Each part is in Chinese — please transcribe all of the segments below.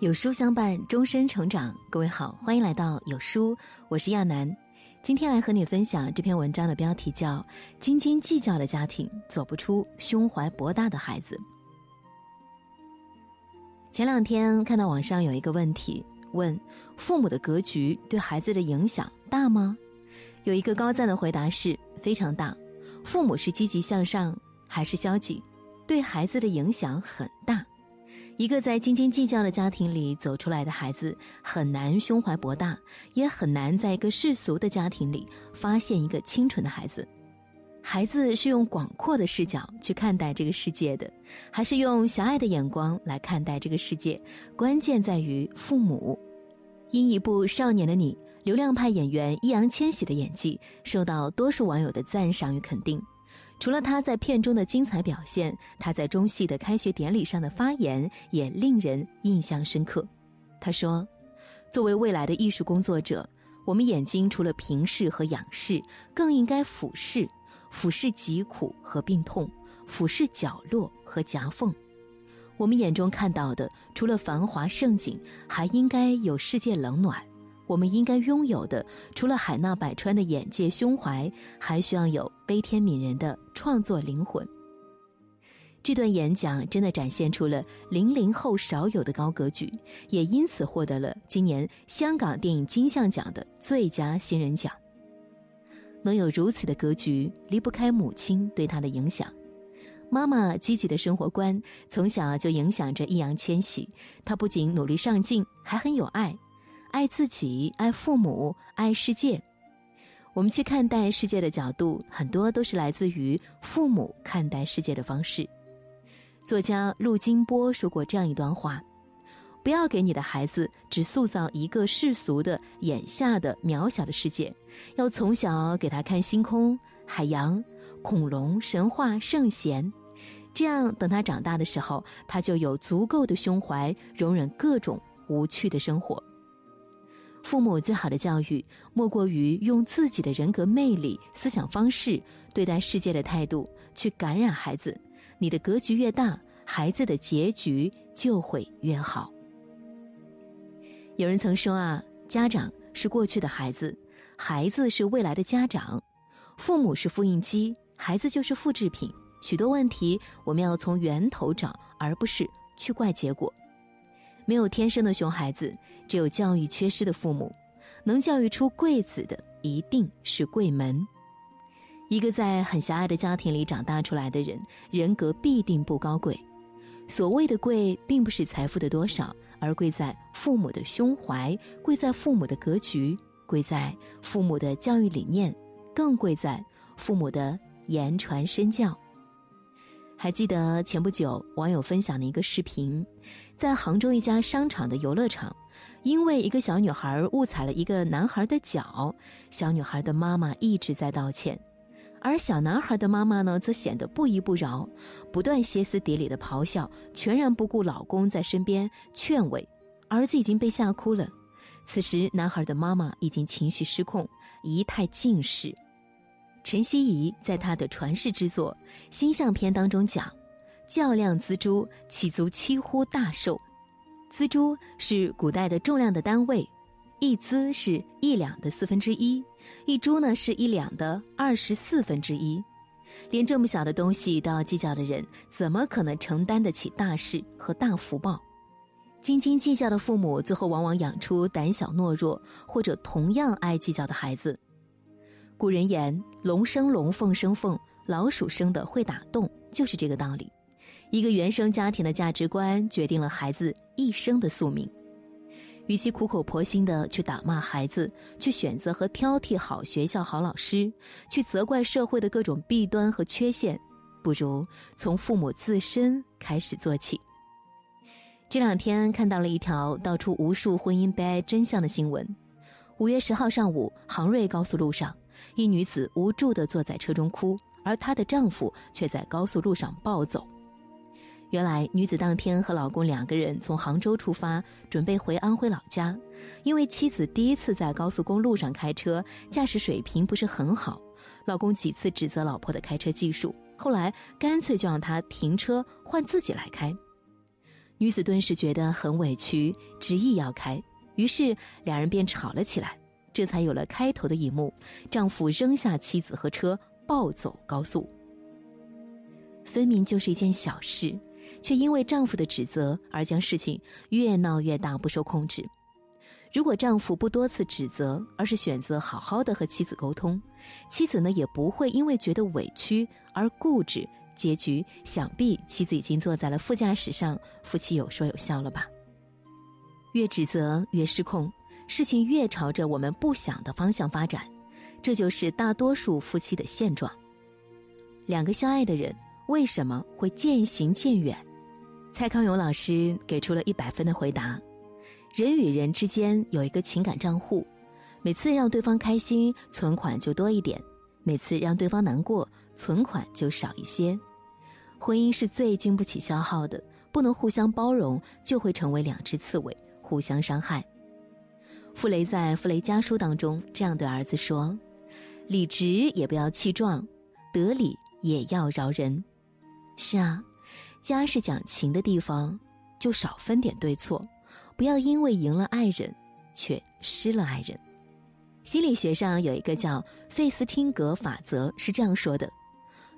有书相伴，终身成长。各位好，欢迎来到有书，我是亚楠。今天来和你分享这篇文章的标题叫《斤斤计较的家庭走不出胸怀博大的孩子》。前两天看到网上有一个问题，问父母的格局对孩子的影响大吗？有一个高赞的回答是非常大。父母是积极向上还是消极，对孩子的影响很大。一个在斤斤计较的家庭里走出来的孩子，很难胸怀博大，也很难在一个世俗的家庭里发现一个清纯的孩子。孩子是用广阔的视角去看待这个世界的，还是用狭隘的眼光来看待这个世界？关键在于父母。因一部《少年的你》，流量派演员易烊千玺的演技受到多数网友的赞赏与肯定。除了他在片中的精彩表现，他在中戏的开学典礼上的发言也令人印象深刻。他说：“作为未来的艺术工作者，我们眼睛除了平视和仰视，更应该俯视，俯视疾苦和病痛，俯视角落和夹缝。我们眼中看到的，除了繁华盛景，还应该有世界冷暖。”我们应该拥有的，除了海纳百川的眼界、胸怀，还需要有悲天悯人的创作灵魂。这段演讲真的展现出了零零后少有的高格局，也因此获得了今年香港电影金像奖的最佳新人奖。能有如此的格局，离不开母亲对他的影响。妈妈积极的生活观从小就影响着易烊千玺，他不仅努力上进，还很有爱。爱自己，爱父母，爱世界。我们去看待世界的角度，很多都是来自于父母看待世界的方式。作家陆金波说过这样一段话：不要给你的孩子只塑造一个世俗的、眼下的渺小的世界，要从小给他看星空、海洋、恐龙、神话、圣贤，这样等他长大的时候，他就有足够的胸怀，容忍各种无趣的生活。父母最好的教育，莫过于用自己的人格魅力、思想方式、对待世界的态度去感染孩子。你的格局越大，孩子的结局就会越好。有人曾说啊，家长是过去的孩子，孩子是未来的家长，父母是复印机，孩子就是复制品。许多问题，我们要从源头找，而不是去怪结果。没有天生的熊孩子，只有教育缺失的父母。能教育出贵子的，一定是贵门。一个在很狭隘的家庭里长大出来的人，人格必定不高贵。所谓的贵，并不是财富的多少，而贵在父母的胸怀，贵在父母的格局，贵在父母的教育理念，更贵在父母的言传身教。还记得前不久网友分享的一个视频，在杭州一家商场的游乐场，因为一个小女孩误踩了一个男孩的脚，小女孩的妈妈一直在道歉，而小男孩的妈妈呢，则显得不依不饶，不断歇斯底里的咆哮，全然不顾老公在身边劝慰，儿子已经被吓哭了。此时，男孩的妈妈已经情绪失控，仪态尽失。陈希怡在她的传世之作《星象篇》当中讲，较量锱铢，岂足七乎大寿。锱铢是古代的重量的单位，一锱是一两的四分之一，一铢呢是一两的二十四分之一。连这么小的东西都要计较的人，怎么可能承担得起大事和大福报？斤斤计较的父母，最后往往养出胆小懦弱或者同样爱计较的孩子。古人言：“龙生龙，凤生凤，老鼠生的会打洞”，就是这个道理。一个原生家庭的价值观，决定了孩子一生的宿命。与其苦口婆心的去打骂孩子，去选择和挑剔好学校、好老师，去责怪社会的各种弊端和缺陷，不如从父母自身开始做起。这两天看到了一条道出无数婚姻悲哀真相的新闻。五月十号上午，杭瑞高速路上。一女子无助地坐在车中哭，而她的丈夫却在高速路上暴走。原来，女子当天和老公两个人从杭州出发，准备回安徽老家。因为妻子第一次在高速公路上开车，驾驶水平不是很好，老公几次指责老婆的开车技术，后来干脆就让她停车换自己来开。女子顿时觉得很委屈，执意要开，于是两人便吵了起来。这才有了开头的一幕：丈夫扔下妻子和车，暴走高速。分明就是一件小事，却因为丈夫的指责而将事情越闹越大，不受控制。如果丈夫不多次指责，而是选择好好的和妻子沟通，妻子呢也不会因为觉得委屈而固执。结局想必妻子已经坐在了副驾驶上，夫妻有说有笑了吧？越指责越失控，事情越朝着我们不想的方向发展，这就是大多数夫妻的现状。两个相爱的人为什么会渐行渐远？蔡康永老师给出了一百分的回答。人与人之间有一个情感账户，每次让对方开心，存款就多一点；每次让对方难过，存款就少一些。婚姻是最经不起消耗的，不能互相包容，就会成为两只刺猬，互相伤害。傅雷在《傅雷家书》当中这样对儿子说：“理直也不要气壮，得理也要饶人。”是啊，家是讲情的地方，就少分点对错。不要因为赢了爱人，却失了爱人。心理学上有一个叫费斯汀格法则，是这样说的：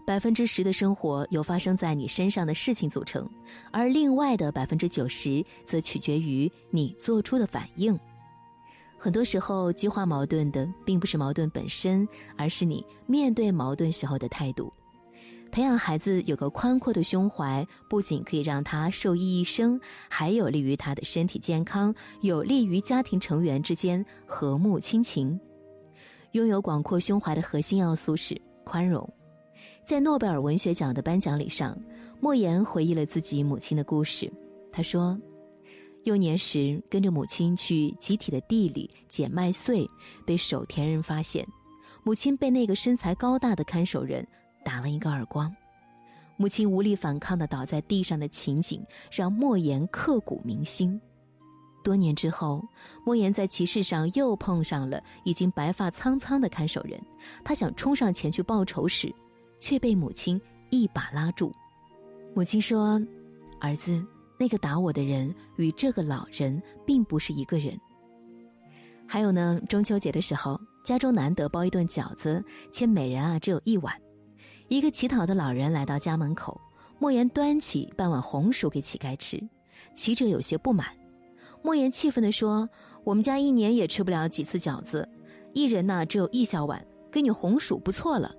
百分之十的生活由发生在你身上的事情组成，而另外的百分之九十则取决于你做出的反应。很多时候，激化矛盾的并不是矛盾本身，而是你面对矛盾时候的态度。培养孩子有个宽阔的胸怀，不仅可以让他受益一生，还有利于他的身体健康，有利于家庭成员之间和睦亲情。拥有广阔胸怀的核心要素是宽容。在诺贝尔文学奖的颁奖礼上，莫言回忆了自己母亲的故事。他说，幼年时跟着母亲去集体的地里捡麦穗，被守田人发现，母亲被那个身材高大的看守人。打了一个耳光，母亲无力反抗的倒在地上的情景让莫言刻骨铭心。多年之后，莫言在集市上又碰上了已经白发苍苍的看守人，他想冲上前去报仇时，却被母亲一把拉住。母亲说：“儿子，那个打我的人与这个老人并不是一个人。”还有呢，中秋节的时候，家中难得包一顿饺子，且每人啊只有一碗。一个乞讨的老人来到家门口，莫言端起半碗红薯给乞丐吃，乞者有些不满。莫言气愤地说：“我们家一年也吃不了几次饺子，一人呢只有一小碗，给你红薯不错了。”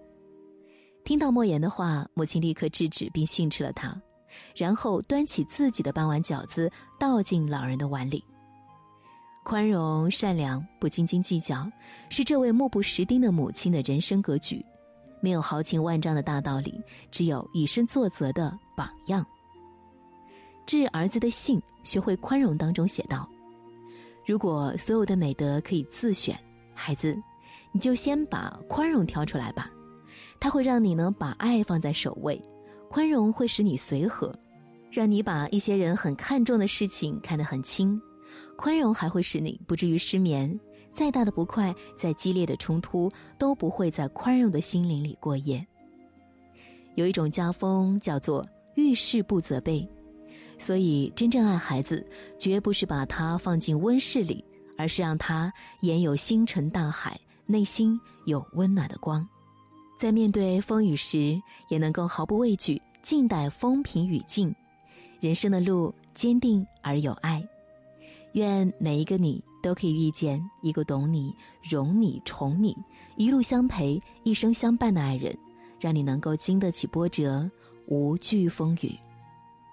听到莫言的话，母亲立刻制止并训斥了他，然后端起自己的半碗饺子倒进老人的碗里。宽容、善良、不斤斤计较，是这位目不识丁的母亲的人生格局。没有豪情万丈的大道理，只有以身作则的榜样。致儿子的信，学会宽容当中写道：“如果所有的美德可以自选，孩子，你就先把宽容挑出来吧。它会让你能把爱放在首位，宽容会使你随和，让你把一些人很看重的事情看得很轻。宽容还会使你不至于失眠。”再大的不快，再激烈的冲突，都不会在宽容的心灵里过夜。有一种家风叫做遇事不责备，所以真正爱孩子，绝不是把他放进温室里，而是让他眼有星辰大海，内心有温暖的光，在面对风雨时，也能够毫不畏惧，静待风平雨静。人生的路坚定而有爱，愿每一个你。都可以遇见一个懂你、容你、宠你、一路相陪、一生相伴的爱人，让你能够经得起波折，无惧风雨。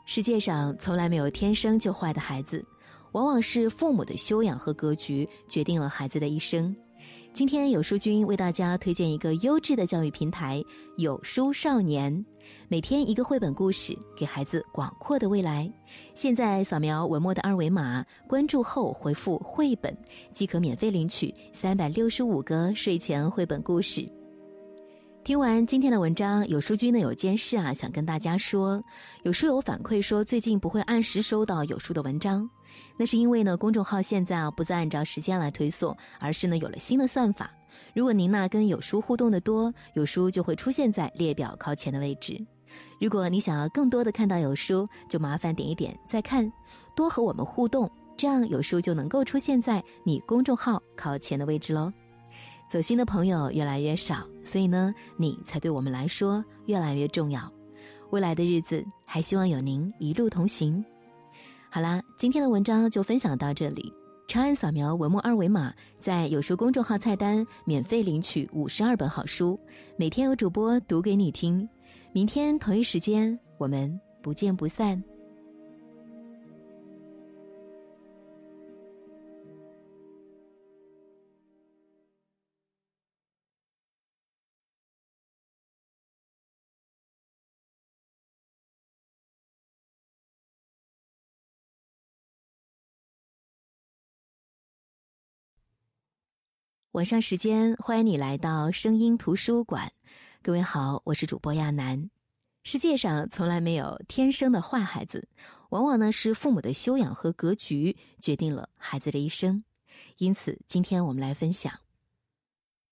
世界上从来没有天生就坏的孩子，往往是父母的修养和格局决定了孩子的一生。今天有书君为大家推荐一个优质的教育平台——有书少年，每天一个绘本故事，给孩子广阔的未来。现在扫描文末的二维码，关注后回复“绘本”，即可免费领取三百六十五个睡前绘本故事。听完今天的文章，有书君呢有件事啊，想跟大家说。有书友反馈说，最近不会按时收到有书的文章，那是因为呢，公众号现在啊不再按照时间来推送，而是呢有了新的算法。如果您呢跟有书互动的多，有书就会出现在列表靠前的位置。如果你想要更多的看到有书，就麻烦点一点再看，多和我们互动，这样有书就能够出现在你公众号靠前的位置喽。走心的朋友越来越少，所以呢，你才对我们来说越来越重要。未来的日子，还希望有您一路同行。好啦，今天的文章就分享到这里。长按扫描文末二维码，在有书公众号菜单免费领取五十二本好书，每天有主播读给你听。明天同一时间，我们不见不散。晚上时间，欢迎你来到声音图书馆。各位好，我是主播亚楠。世界上从来没有天生的坏孩子，往往呢是父母的修养和格局决定了孩子的一生。因此，今天我们来分享